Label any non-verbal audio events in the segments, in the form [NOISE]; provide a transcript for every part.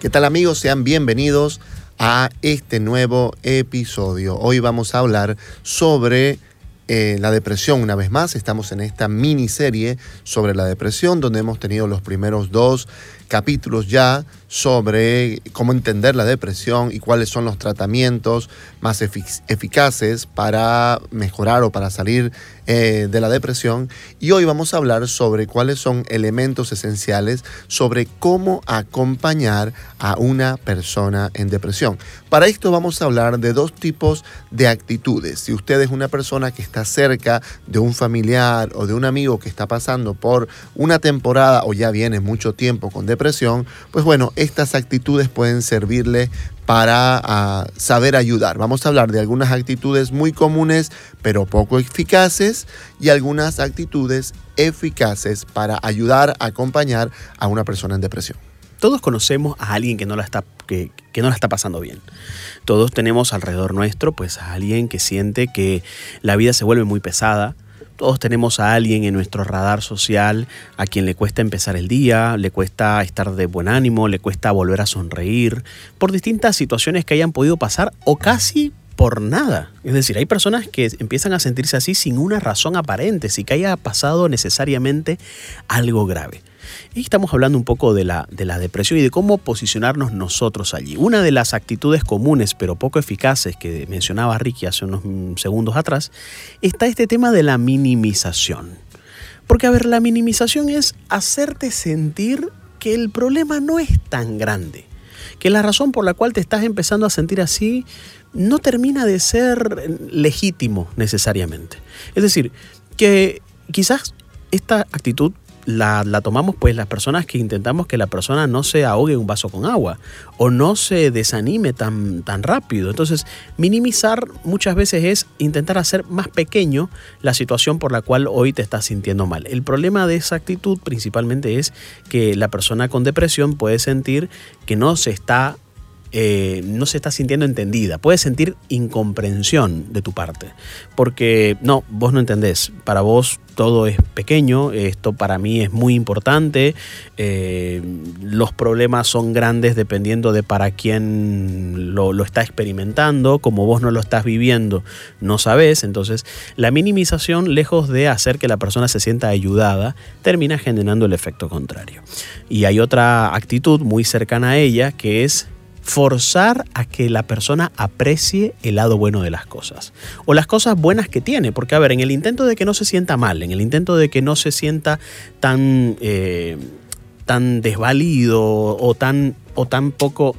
¿Qué tal amigos? Sean bienvenidos a este nuevo episodio. Hoy vamos a hablar sobre eh, la depresión una vez más. Estamos en esta miniserie sobre la depresión donde hemos tenido los primeros dos capítulos ya sobre cómo entender la depresión y cuáles son los tratamientos más eficaces para mejorar o para salir eh, de la depresión. Y hoy vamos a hablar sobre cuáles son elementos esenciales sobre cómo acompañar a una persona en depresión. Para esto vamos a hablar de dos tipos de actitudes. Si usted es una persona que está cerca de un familiar o de un amigo que está pasando por una temporada o ya viene mucho tiempo con depresión, pues bueno, estas actitudes pueden servirle para ah, saber ayudar. Vamos a hablar de algunas actitudes muy comunes pero poco eficaces y algunas actitudes eficaces para ayudar a acompañar a una persona en depresión. Todos conocemos a alguien que no la está, que, que no la está pasando bien. Todos tenemos alrededor nuestro pues a alguien que siente que la vida se vuelve muy pesada, todos tenemos a alguien en nuestro radar social a quien le cuesta empezar el día, le cuesta estar de buen ánimo, le cuesta volver a sonreír, por distintas situaciones que hayan podido pasar o casi por nada. Es decir, hay personas que empiezan a sentirse así sin una razón aparente, sin que haya pasado necesariamente algo grave. Y estamos hablando un poco de la, de la depresión y de cómo posicionarnos nosotros allí. Una de las actitudes comunes pero poco eficaces que mencionaba Ricky hace unos segundos atrás está este tema de la minimización. Porque, a ver, la minimización es hacerte sentir que el problema no es tan grande, que la razón por la cual te estás empezando a sentir así no termina de ser legítimo necesariamente. Es decir, que quizás esta actitud la, tomamos pues las personas que intentamos que la persona no se ahogue un vaso con agua o no se desanime tan, tan rápido. Entonces, minimizar muchas veces es intentar hacer más pequeño la situación por la cual hoy te estás sintiendo mal. El problema de esa actitud principalmente es que la persona con depresión puede sentir que no se está eh, no se está sintiendo entendida. Puede sentir incomprensión de tu parte. Porque no, vos no entendés. Para vos todo es pequeño, esto para mí es muy importante. Eh, los problemas son grandes dependiendo de para quién lo, lo está experimentando. Como vos no lo estás viviendo, no sabés. Entonces, la minimización, lejos de hacer que la persona se sienta ayudada, termina generando el efecto contrario. Y hay otra actitud muy cercana a ella que es forzar a que la persona aprecie el lado bueno de las cosas o las cosas buenas que tiene, porque a ver, en el intento de que no se sienta mal, en el intento de que no se sienta tan, eh, tan desvalido o tan, o tan poco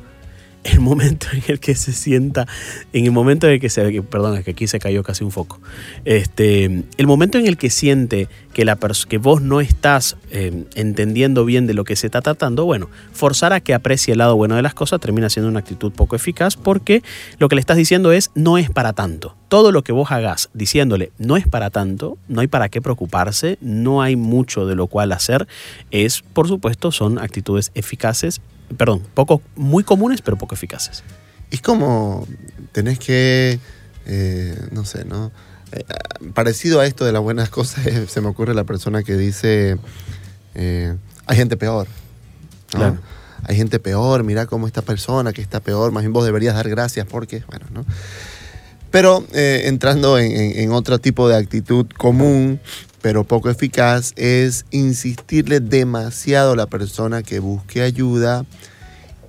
el momento en el que se sienta, en el momento en el que se, perdón, es que aquí se cayó casi un foco, este, el momento en el que siente que, la que vos no estás em, entendiendo bien de lo que se está tratando, bueno, forzar a que aprecie el lado bueno de las cosas termina siendo una actitud poco eficaz porque lo que le estás diciendo es no es para tanto. Todo lo que vos hagas diciéndole no es para tanto, no hay para qué preocuparse, no hay mucho de lo cual hacer, es, por supuesto, son actitudes eficaces perdón, poco, muy comunes, pero poco eficaces. Es como tenés que, eh, no sé, ¿no? Eh, parecido a esto de las buenas [LAUGHS] cosas, se me ocurre la persona que dice, eh, hay gente peor. Claro. Hay gente peor, mira cómo esta persona que está peor, más bien vos deberías dar gracias porque, bueno, ¿no? Pero entrando en, en, otro tipo de actitud común, pero poco eficaz, es insistirle demasiado a la persona que busque ayuda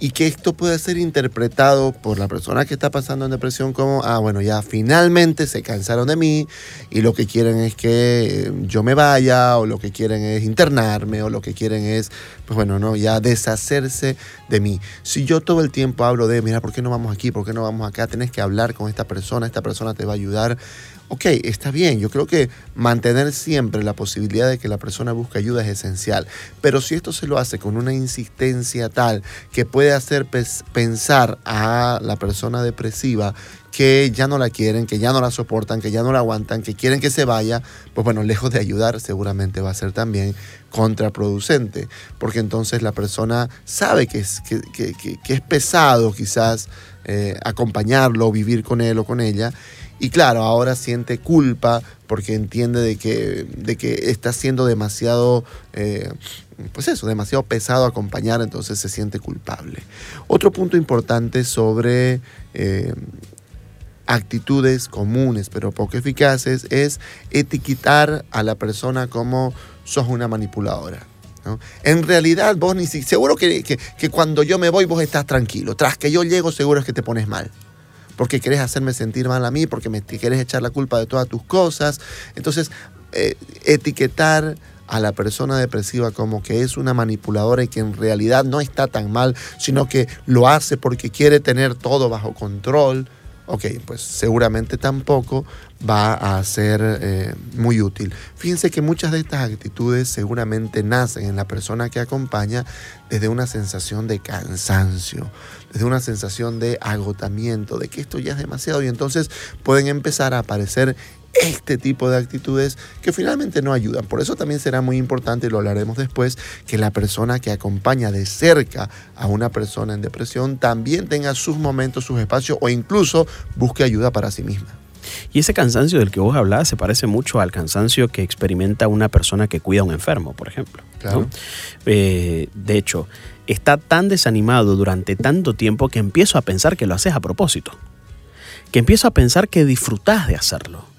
y que esto puede ser interpretado por la persona que está pasando en depresión como, ah, bueno, ya finalmente se cansaron de mí y lo que quieren es que yo me vaya o lo que quieren es internarme o lo que quieren es, pues bueno, no, ya deshacerse mí. Si yo todo el tiempo hablo de, mira, ¿por qué no vamos aquí? ¿Por qué no vamos acá? Tenés que hablar con esta persona, esta persona te va a ayudar ok, está bien, yo creo que mantener siempre la posibilidad de que la persona busque ayuda es esencial, pero si esto se lo hace con una insistencia tal que puede hacer pensar a la persona depresiva que ya no la quieren, que ya no la soportan, que ya no la aguantan, que quieren que se vaya, pues bueno, lejos de ayudar seguramente va a ser también contraproducente, porque entonces la persona sabe que es, que, es pesado quizás eh, acompañarlo, vivir con él o con ella, y claro, ahora siente culpa porque entiende de que, de que está siendo demasiado, eh, pues eso, demasiado pesado acompañar, entonces se siente culpable. Otro punto importante sobre eh, actitudes comunes pero poco eficaces es etiquetar a la persona como sos una manipuladora. En realidad vos ni siquiera, seguro que, que cuando yo me voy vos estás tranquilo, tras que yo llego seguro es que te pones mal porque querés hacerme sentir mal a mí, porque me querés echar la culpa de todas tus cosas. Entonces, eh, etiquetar a la persona depresiva como que es una manipuladora y que en realidad no está tan mal, sino que lo hace porque quiere tener todo bajo control, ok, pues seguramente tampoco va a ser eh, muy útil. Fíjense que muchas de estas actitudes seguramente nacen en la persona que acompaña desde una sensación de cansancio, desde una sensación de agotamiento, de que esto ya es demasiado y entonces pueden empezar a aparecer este tipo de actitudes que finalmente no ayudan. Por eso también será muy importante, y lo hablaremos después, que la persona que acompaña de cerca a una persona en depresión también tenga sus momentos, sus espacios o incluso busque ayuda para sí misma. Y ese cansancio del que vos hablás se parece mucho al cansancio que experimenta una persona que cuida a un enfermo, por ejemplo. Eh, de hecho, está tan desanimado durante tanto tiempo que empiezo a pensar que lo haces a propósito. Que empiezo a pensar que disfrutás de hacerlo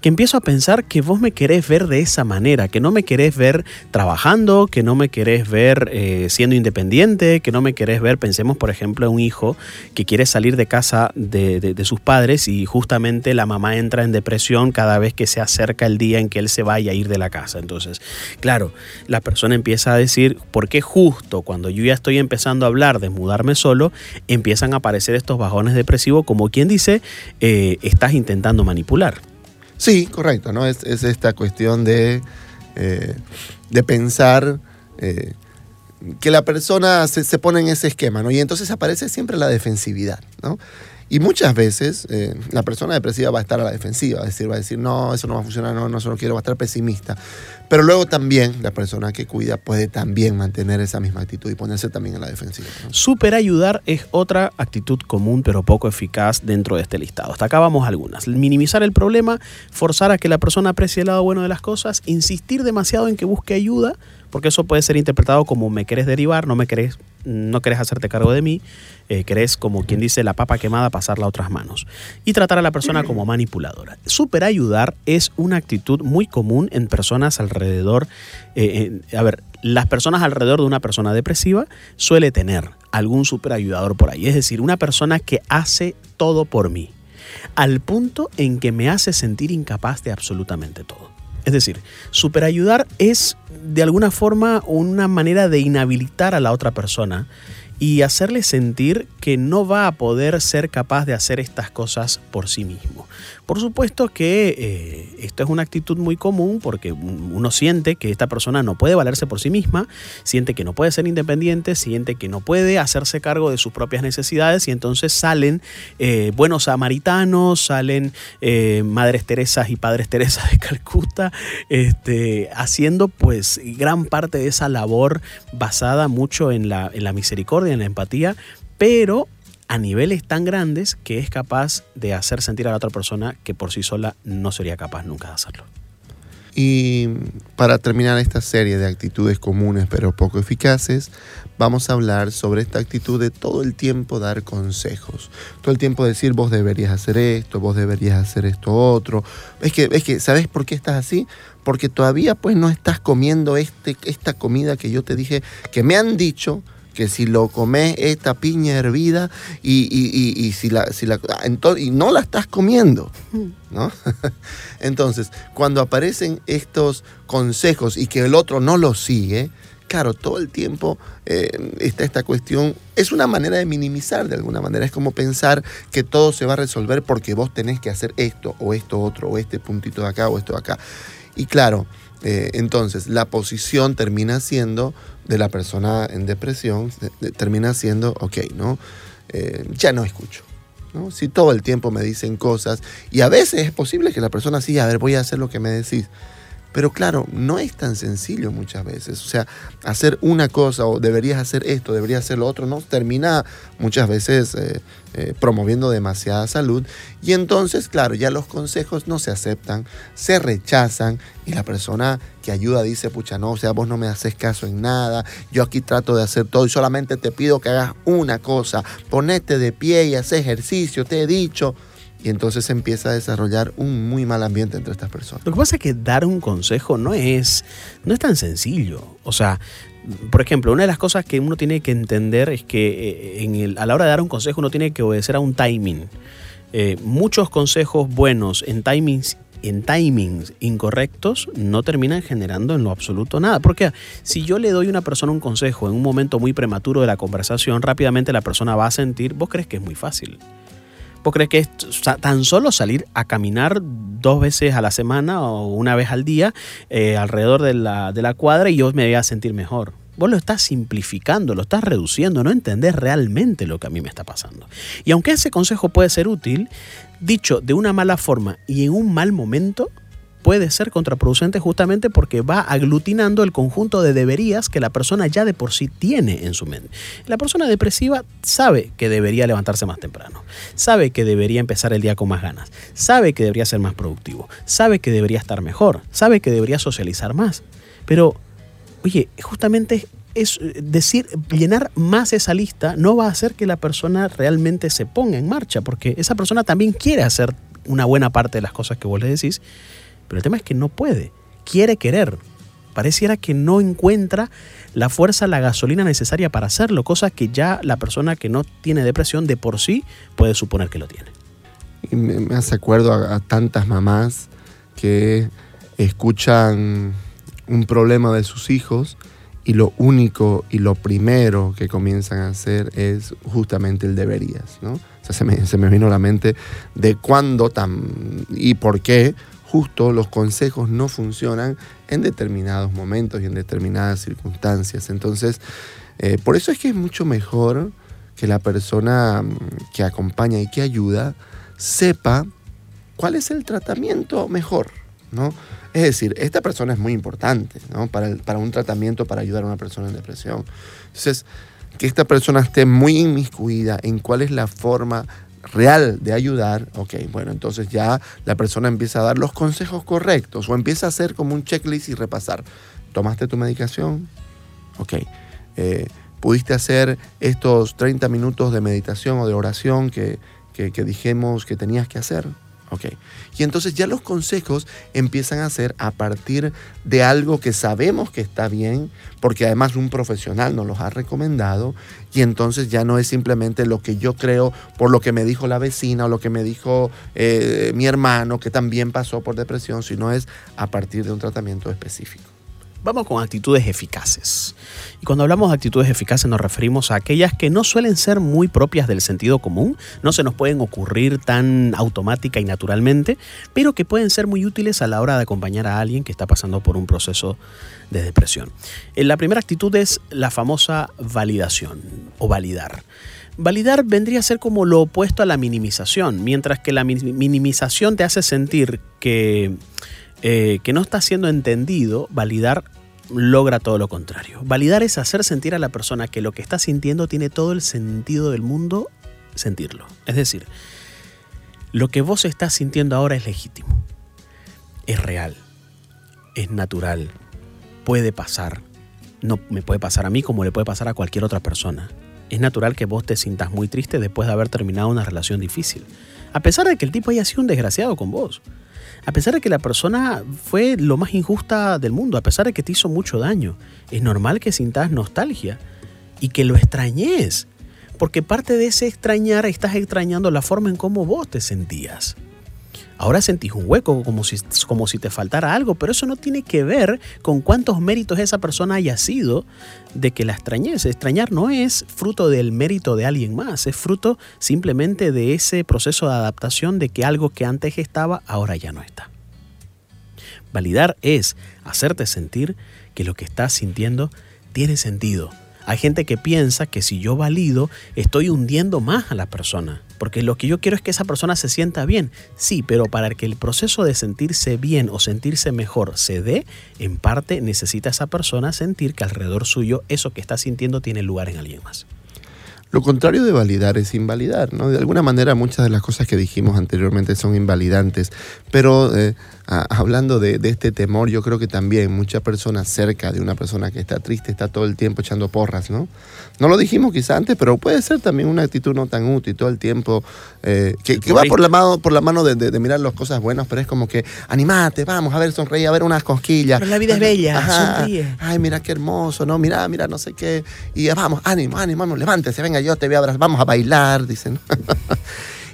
que empiezo a pensar que vos me querés ver de esa manera, que no me querés ver trabajando, que no me querés ver eh, siendo independiente, que no me querés ver, pensemos por ejemplo en un hijo que quiere salir de casa de, sus padres y justamente la mamá entra en depresión cada vez que se acerca el día en que él se vaya a ir de la casa. Entonces, claro, la persona empieza a decir, ¿por qué justo cuando yo ya estoy empezando a hablar de mudarme solo, empiezan a aparecer estos bajones depresivos como quien dice, eh, estás intentando manipular? Sí, correcto, ¿no? Es, esta cuestión de, eh, de pensar eh, que la persona se, se, pone en ese esquema, ¿no? Y entonces aparece siempre la defensividad, ¿no? Y muchas veces eh, la persona depresiva va a estar a la defensiva, decir, va a decir, no, eso no va a funcionar, no, no, eso no quiero, va a estar pesimista. Pero luego también la persona que cuida puede también mantener esa misma actitud y ponerse también en la defensiva. Super ayudar es otra actitud común pero poco eficaz dentro de este listado. Hasta acá vamos algunas. Minimizar el problema, forzar a que la persona aprecie el lado bueno de las cosas, insistir demasiado en que busque ayuda, porque eso puede ser interpretado como me querés derivar, no me querés no querés hacerte cargo de mí, eh, querés, como quien dice, la papa quemada, pasarla a otras manos. Y tratar a la persona como manipuladora. Super ayudar es una actitud muy común en personas alrededor. Eh, a ver, las personas alrededor de una persona depresiva suele tener algún super ayudador por ahí. Es decir, una persona que hace todo por mí. Al punto en que me hace sentir incapaz de absolutamente todo. Es decir, superayudar es de alguna forma una manera de inhabilitar a la otra persona y hacerle sentir que no va a poder ser capaz de hacer estas cosas por sí mismo. Por supuesto que eh, esto es una actitud muy común porque uno siente que esta persona no puede valerse por sí misma, siente que no puede ser independiente, siente que no puede hacerse cargo de sus propias necesidades y entonces salen eh, buenos samaritanos, salen eh, madres Teresas y padres Teresas de Calcuta, este, haciendo pues gran parte de esa labor basada mucho en la, en la misericordia, en la empatía, pero a niveles tan grandes que es capaz de hacer sentir a la otra persona que por sí sola no sería capaz nunca de hacerlo. Y para terminar esta serie de actitudes comunes pero poco eficaces, vamos a hablar sobre esta actitud de todo el tiempo dar consejos. Todo el tiempo decir vos deberías hacer esto, vos deberías hacer esto otro. Es que, es que ¿sabes por qué estás así? Porque todavía pues no estás comiendo este, esta comida que yo te dije, que me han dicho que si lo comes esta piña hervida y, y, si la, si la entonces, y no la estás comiendo, ¿no? [LAUGHS] entonces, cuando aparecen estos consejos y que el otro no los sigue, claro, todo el tiempo eh, está esta cuestión, es una manera de minimizar de alguna manera, es como pensar que todo se va a resolver porque vos tenés que hacer esto o esto otro o este puntito de acá o esto de acá. Y claro, eh, entonces la posición termina siendo de la persona en depresión, termina siendo, ok, ¿no? Eh, ya no escucho. ¿no? Si todo el tiempo me dicen cosas, y a veces es posible que la persona sí, a ver, voy a hacer lo que me decís, pero claro, no es tan sencillo muchas veces. O sea, hacer una cosa o deberías hacer esto, deberías hacer lo otro, no termina muchas veces eh, eh, promoviendo demasiada salud. Y entonces, claro, ya los consejos no se aceptan, se rechazan y la persona que ayuda dice, pucha, no, o sea, vos no me haces caso en nada, yo aquí trato de hacer todo y solamente te pido que hagas una cosa, ponete de pie y haz ejercicio, te he dicho. Y entonces se empieza a desarrollar un muy mal ambiente entre estas personas. Lo que pasa es que dar un consejo no es, no es tan sencillo. O sea, por ejemplo, una de las cosas que uno tiene que entender es que eh, a la hora de dar un consejo uno tiene que obedecer a un timing. Eh, muchos consejos buenos en timings en timings incorrectos no terminan generando en lo absoluto nada. Porque si yo le doy a una persona un consejo en un momento muy prematuro de la conversación, rápidamente la persona va a sentir, vos crees que es muy fácil. ¿Vos crees que es tan solo salir a caminar dos veces a la semana o una vez al día eh, alrededor de la, de la cuadra y yo me voy a sentir mejor? Vos lo estás simplificando, lo estás reduciendo, no entendés realmente lo que a mí me está pasando. Y aunque ese consejo puede ser útil, dicho de una mala forma y en un mal momento, puede ser contraproducente justamente porque va aglutinando el conjunto de deberías que la persona ya de por sí tiene en su mente. La persona depresiva sabe que debería levantarse más temprano, sabe que debería empezar el día con más ganas, sabe que debería ser más productivo, sabe que debería estar mejor, sabe que debería socializar más. Pero, oye, justamente es decir, llenar más esa lista no va a hacer que la persona realmente se ponga en marcha, porque esa persona también quiere hacer una buena parte de las cosas que vos le decís, pero el tema es que no puede, quiere querer. Pareciera que no encuentra la fuerza, la gasolina necesaria para hacerlo, cosa que ya la persona que no tiene depresión de por sí puede suponer que lo tiene. Y me, hace acuerdo a, tantas mamás que escuchan un problema de sus hijos y lo único y lo primero que comienzan a hacer es justamente el deberías, ¿no? O sea, se me, vino a la mente de cuándo tan, y por qué justo los consejos no funcionan en determinados momentos y en determinadas circunstancias. Entonces, eh, por eso es que es mucho mejor que la persona mm, que acompaña y que ayuda sepa cuál es el tratamiento mejor, ¿no? Es decir, esta persona es muy importante, ¿no? Para, para un tratamiento, para ayudar a una persona en depresión. Entonces, que esta persona esté muy inmiscuida en cuál es la forma real de ayudar, ok, bueno, entonces ya la persona empieza a dar los consejos correctos o empieza a hacer como un checklist y repasar. ¿Tomaste tu medicación? Ok. Eh, ¿Pudiste hacer estos 30 minutos de meditación o de oración que, que, que dijimos que tenías que hacer? Ok. Y entonces ya los consejos empiezan a ser a partir de algo que sabemos que está bien, porque además un profesional nos los ha recomendado, y entonces ya no es simplemente lo que yo creo por lo que me dijo la vecina o lo que me dijo eh, mi hermano que también pasó por depresión, sino es a partir de un tratamiento específico. Vamos con actitudes eficaces. Y cuando hablamos de actitudes eficaces nos referimos a aquellas que no suelen ser muy propias del sentido común, no se nos pueden ocurrir tan automática y naturalmente, pero que pueden ser muy útiles a la hora de acompañar a alguien que está pasando por un proceso de depresión. Eh, la primera actitud es la famosa validación o validar. Validar vendría a ser como lo opuesto a la minimización, mientras que la minimización te hace sentir que eh, que no está siendo entendido, validar logra todo lo contrario. Validar es hacer sentir a la persona que lo que está sintiendo tiene todo el sentido del mundo sentirlo. Es decir, lo que vos estás sintiendo ahora es legítimo, es real, es natural, puede pasar. No me puede pasar a mí como le puede pasar a cualquier otra persona. Es natural que vos te sientas muy triste después de haber terminado una relación difícil, a pesar de que el tipo haya sido un desgraciado con vos a pesar de que la persona fue lo más injusta del mundo, a pesar de que te hizo mucho daño. Es normal que sintas nostalgia. y que lo extrañes. Porque parte de ese extrañar estás extrañando la forma en cómo vos te sentías. Ahora sentís un hueco como si, como si te faltara algo, pero eso no tiene que ver con cuántos méritos esa persona haya sido de que la extrañes. Extrañar no es fruto del mérito de alguien más, es fruto simplemente de ese proceso de adaptación de que algo que antes estaba ahora ya no está. Validar es hacerte sentir que lo que estás sintiendo tiene sentido. Hay gente que piensa que si yo valido, estoy hundiendo más a la persona. Porque lo que yo quiero es que esa persona se sienta bien. Sí, pero para que el proceso de sentirse bien o sentirse mejor se dé, en parte necesita esa persona sentir que alrededor suyo eso que está sintiendo tiene lugar en alguien más. Lo contrario de validar es invalidar, ¿no? De alguna manera muchas de las cosas que dijimos anteriormente son invalidantes, pero eh, hablando de, este temor, yo creo que también muchas personas cerca de una persona que está triste está todo el tiempo echando porras, ¿no? No lo dijimos quizá antes, pero puede ser también una actitud no tan útil todo el tiempo, eh, que, va por la mano, por la mano de, mirar las cosas buenas, pero es como que, animate, vamos, a ver, sonreír, a ver unas cosquillas. Pero la vida es bella, sonríe. Ay, mira qué hermoso, ¿no? Mira, mira, no sé qué. Y vamos, ánimo, ánimo, ánimo, levántese, venga, yo te voy a abrazar, vamos a bailar, dicen. [LAUGHS]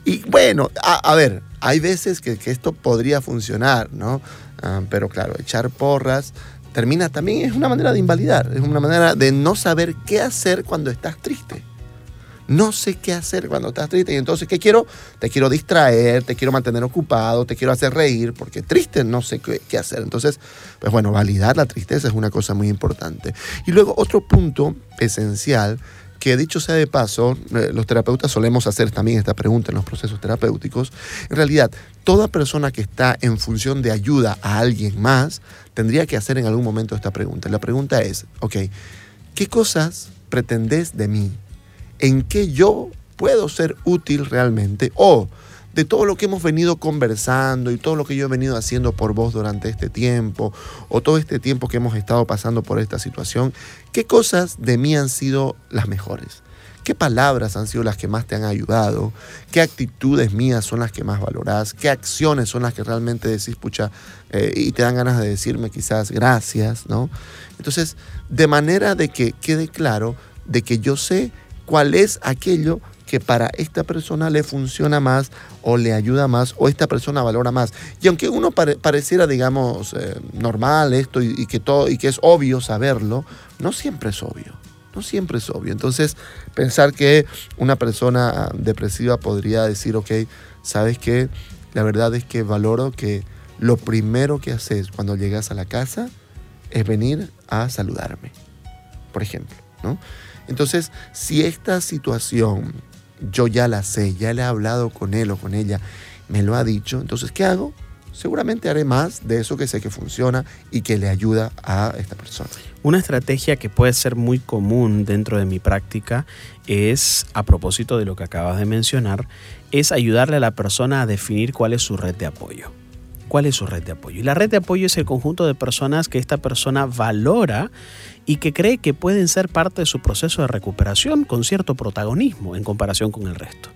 Y bueno, a, ver, hay veces que, esto podría funcionar, ¿no? Ah, pero claro, echar porras termina también, es una manera de invalidar, es una manera de no saber qué hacer cuando estás triste. No sé qué hacer cuando estás triste. Y entonces, ¿qué quiero? Te quiero distraer, te quiero mantener ocupado, te quiero hacer reír, porque triste no sé qué, qué, hacer. Entonces, pues bueno, validar la tristeza es una cosa muy importante. Y luego, otro punto esencial que dicho sea de paso, eh, los terapeutas solemos hacer también esta pregunta en los procesos terapéuticos. En realidad, toda persona que está en función de ayuda a alguien más tendría que hacer en algún momento esta pregunta. La pregunta es, ok, ¿qué cosas pretendes de mí? ¿En qué yo puedo ser útil realmente? O de todo lo que hemos venido conversando y todo lo que yo he venido haciendo por vos durante este tiempo o todo este tiempo que hemos estado pasando por esta situación, ¿qué cosas de mí han sido las mejores? ¿Qué palabras han sido las que más te han ayudado? ¿Qué actitudes mías son las que más valorás? ¿Qué acciones son las que realmente decís, pucha, eh, y te dan ganas de decirme quizás gracias, ¿no? Entonces, de manera de que quede claro de que yo sé cuál es aquello que para esta persona le funciona más o le ayuda más o esta persona valora más. Y aunque uno pareciera, digamos, eh, normal esto y, que todo, y que es obvio saberlo, no siempre es obvio. No siempre es obvio. Entonces, pensar que una persona depresiva podría decir, ok, ¿sabes qué? La verdad es que valoro que lo primero que haces cuando llegas a la casa es venir a saludarme, por ejemplo, ¿no? Entonces, si esta situación yo ya la sé, ya le he hablado con él o con ella, me lo ha dicho, entonces, ¿qué hago? Seguramente haré más de eso que sé que funciona y que le ayuda a esta persona. Una estrategia que puede ser muy común dentro de mi práctica es, a propósito de lo que acabas de mencionar, es ayudarle a la persona a definir cuál es su red de apoyo. ¿Cuál es su red de apoyo? Y la red de apoyo es el conjunto de personas que esta persona valora y que cree que pueden ser parte de su proceso de recuperación con cierto protagonismo en comparación con el resto.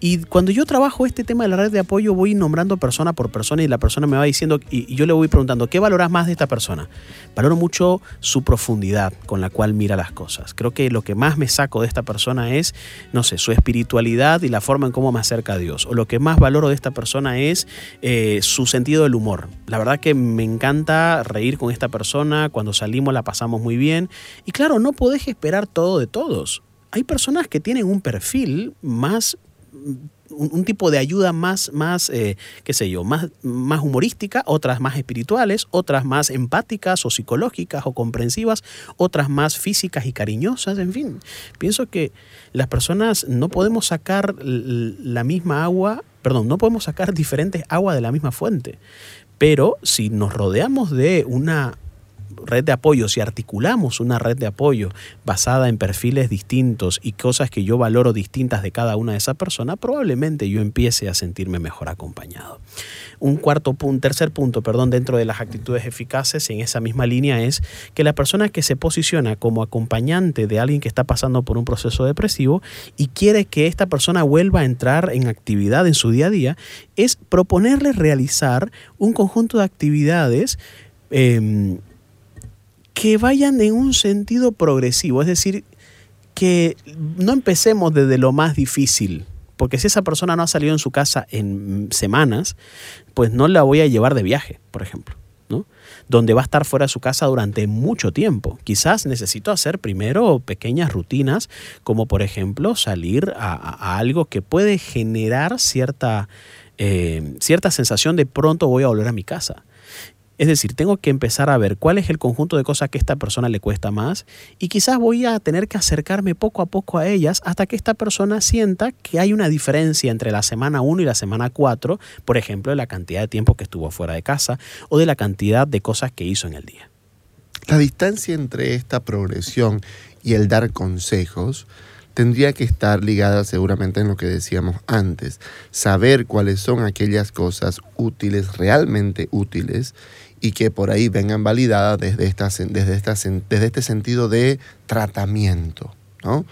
Y cuando yo trabajo este tema de la red de apoyo, voy nombrando persona por persona y la persona me va diciendo, y yo le voy preguntando, ¿qué valoras más de esta persona? Valoro mucho su profundidad con la cual mira las cosas. Creo que lo que más me saco de esta persona es, no sé, su espiritualidad y la forma en cómo me acerca a Dios. O lo que más valoro de esta persona es eh, su sentido del humor. La verdad que me encanta reír con esta persona, cuando salimos la pasamos muy bien y claro, no podés esperar todo de todos. Hay personas que tienen un perfil más un, tipo de ayuda más, más eh, qué sé yo, más, más humorística, otras más espirituales, otras más empáticas o psicológicas o comprensivas, otras más físicas y cariñosas, en fin. Pienso que las personas no podemos sacar la misma agua, perdón, no podemos sacar diferentes agua de la misma fuente. Pero si nos rodeamos de una red de apoyo, si articulamos una red de apoyo basada en perfiles distintos y cosas que yo valoro distintas de cada una de esas personas, probablemente yo empiece a sentirme mejor acompañado. Un cuarto punto, tercer punto, perdón, dentro de las actitudes eficaces en esa misma línea es que la persona que se posiciona como acompañante de alguien que está pasando por un proceso depresivo y quiere que esta persona vuelva a entrar en actividad en su día a día, es proponerle realizar un conjunto de actividades em, que vayan en un sentido progresivo, es decir, que no empecemos desde lo más difícil, porque si esa persona no ha salido en su casa en semanas, pues no la voy a llevar de viaje, por ejemplo. ¿no? Donde va a estar fuera de su casa durante mucho tiempo. Quizás necesito hacer primero pequeñas rutinas, como por ejemplo salir a, algo que puede generar cierta, eh, cierta sensación de pronto voy a volver a mi casa. Es decir, tengo que empezar a ver cuál es el conjunto de cosas que esta persona le cuesta más y quizás voy a tener que acercarme poco a poco a ellas hasta que esta persona sienta que hay una diferencia entre la semana 1 y la semana 4, por ejemplo, de la cantidad de tiempo que estuvo fuera de casa o de la cantidad de cosas que hizo en el día. La distancia entre esta progresión y el dar consejos tendría que estar ligada seguramente en lo que decíamos antes, saber cuáles son aquellas cosas útiles, realmente útiles, y que por ahí vengan validadas desde, desde, desde este sentido de tratamiento. ¿no?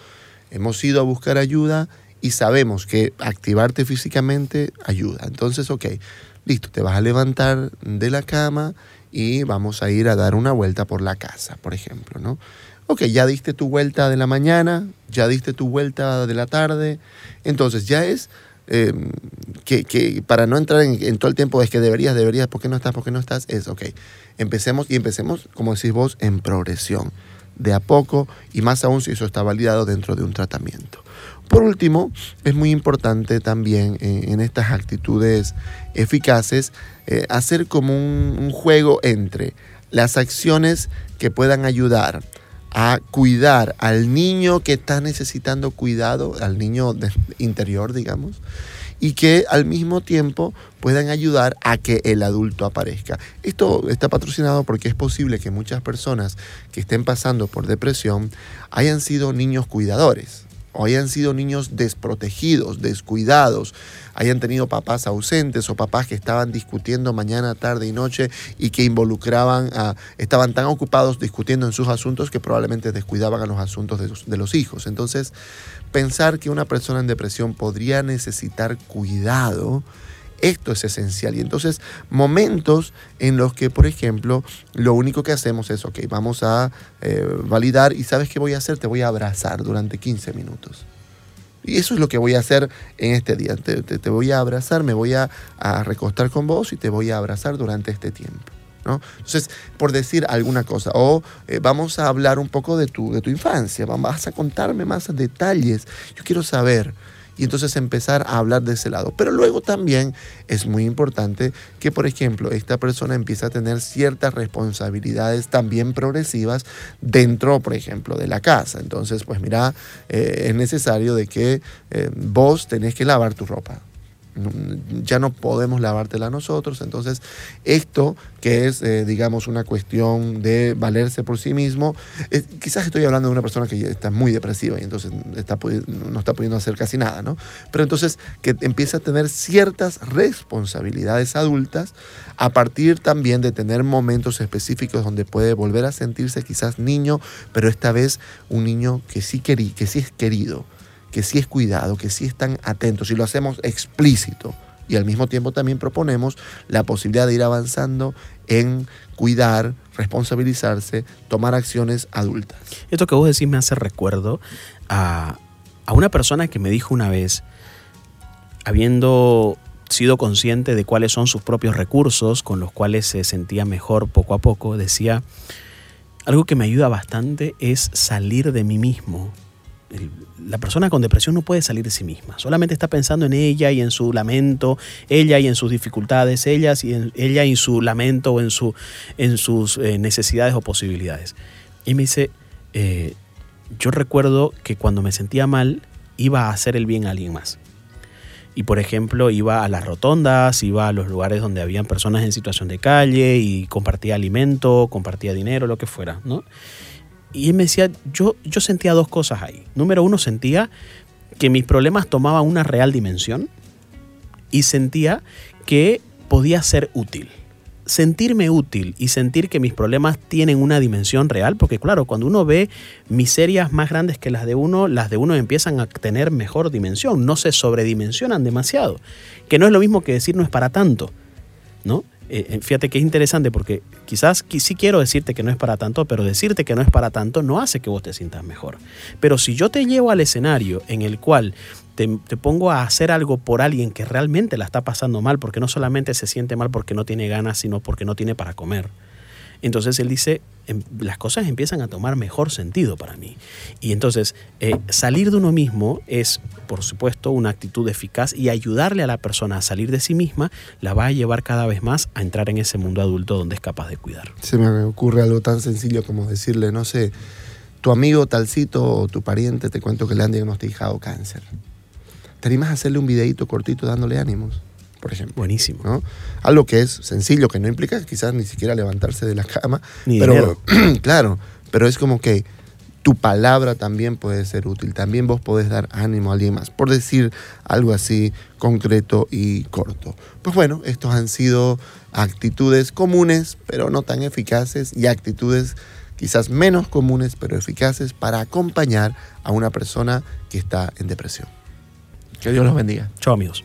Hemos ido a buscar ayuda y sabemos que activarte físicamente ayuda. Entonces, ok, listo, te vas a levantar de la cama y vamos a ir a dar una vuelta por la casa, por ejemplo, ¿no? Ok, ya diste tu vuelta de la mañana, ya diste tu vuelta de la tarde, entonces ya es eh, que, para no entrar en, todo el tiempo es que deberías, deberías, ¿por qué no estás, por qué no estás? Es, ok, empecemos y empecemos, como decís vos, en progresión, de a poco y más aún si eso está validado dentro de un tratamiento. Por último, es muy importante también eh, en estas actitudes eficaces eh, hacer como un juego entre las acciones que puedan ayudar a cuidar al niño que está necesitando cuidado, al niño interior, digamos, y que al mismo tiempo puedan ayudar a que el adulto aparezca. Esto está patrocinado porque es posible que muchas personas que estén pasando por depresión hayan sido niños cuidadores o hayan sido niños desprotegidos, descuidados, hayan tenido papás ausentes o papás que estaban discutiendo mañana, tarde y noche y que involucraban estaban tan ocupados discutiendo en sus asuntos que probablemente descuidaban a los asuntos de los hijos. Entonces, pensar que una persona en depresión podría necesitar cuidado, esto es esencial. Y entonces, momentos en los que, por ejemplo, lo único que hacemos es, ok, vamos a eh, validar y ¿sabes qué voy a hacer? Te voy a abrazar durante 15 minutos. Y eso es lo que voy a hacer en este día. Te, voy a abrazar, me voy a, recostar con vos y te voy a abrazar durante este tiempo. ¿no? Entonces, por decir alguna cosa, o eh, vamos a hablar un poco de tu, de tu infancia, vas a contarme más detalles. Yo quiero saber y entonces empezar a hablar de ese lado. Pero luego también es muy importante que, por ejemplo, esta persona empiece a tener ciertas responsabilidades también progresivas dentro, por ejemplo, de la casa. Entonces, pues mira, eh, es necesario de que eh, vos tenés que lavar tu ropa ya no podemos lavártela nosotros. Entonces, esto que es, eh, digamos, una cuestión de valerse por sí mismo, quizás estoy hablando de una persona que está muy depresiva y entonces está, no está pudiendo hacer casi nada, ¿no? Pero entonces que empieza a tener ciertas responsabilidades adultas a partir también de tener momentos específicos donde puede volver a sentirse quizás niño, pero esta vez un niño que sí, querí, que sí es querido que sí es cuidado, que sí están atentos y lo hacemos explícito. Y al mismo tiempo también proponemos la posibilidad de ir avanzando en cuidar, responsabilizarse, tomar acciones adultas. Esto que vos decís me hace recuerdo a, a una persona que me dijo una vez, habiendo sido consciente de cuáles son sus propios recursos con los cuales se sentía mejor poco a poco, decía, algo que me ayuda bastante es salir de mí mismo, la persona con depresión no puede salir de sí misma, solamente está pensando en ella y en su lamento, ella y en sus dificultades, ella y en, ella y su lamento o en, su, en sus eh, necesidades o posibilidades. Y me dice, eh, yo recuerdo que cuando me sentía mal iba a hacer el bien a alguien más. Y por ejemplo, iba a las rotondas, iba a los lugares donde habían personas en situación de calle y compartía alimento, compartía dinero, lo que fuera, ¿no? Y él me decía, yo, yo sentía dos cosas ahí. Número uno, sentía que mis problemas tomaban una real dimensión y sentía que podía ser útil. Sentirme útil y sentir que mis problemas tienen una dimensión real, porque claro, cuando uno ve miserias más grandes que las de uno, las de uno empiezan a tener mejor dimensión, no se sobredimensionan demasiado, que no es lo mismo que decir no es para tanto, ¿no? Eh, eh, fíjate que es interesante porque quizás sí quiero decirte que no es para tanto, pero decirte que no es para tanto no hace que vos te sientas mejor. Pero si yo te llevo al escenario en el cual te, te, pongo a hacer algo por alguien que realmente la está pasando mal, porque no solamente se siente mal porque no tiene ganas, sino porque no tiene para comer. Entonces él dice, em, las cosas empiezan a tomar mejor sentido para mí. Y entonces eh, salir de uno mismo es, por supuesto, una actitud eficaz y ayudarle a la persona a salir de sí misma la va a llevar cada vez más a entrar en ese mundo adulto donde es capaz de cuidar. Se me ocurre algo tan sencillo como decirle, no sé, tu amigo talcito o tu pariente te cuento que le han diagnosticado cáncer. ¿Te animas a hacerle un videito cortito dándole ánimos? Por ejemplo. Buenísimo. ¿no? Algo que es sencillo, que no implica quizás ni siquiera levantarse de la cama. Ni pero, [CLEARS THROAT] claro, pero es como que tu palabra también puede ser útil. También vos podés dar ánimo a alguien más, por decir algo así concreto y corto. Pues bueno, estos han sido actitudes comunes, pero no tan eficaces, y actitudes quizás menos comunes, pero eficaces para acompañar a una persona que está en depresión. Que Dios los bendiga. Chao amigos.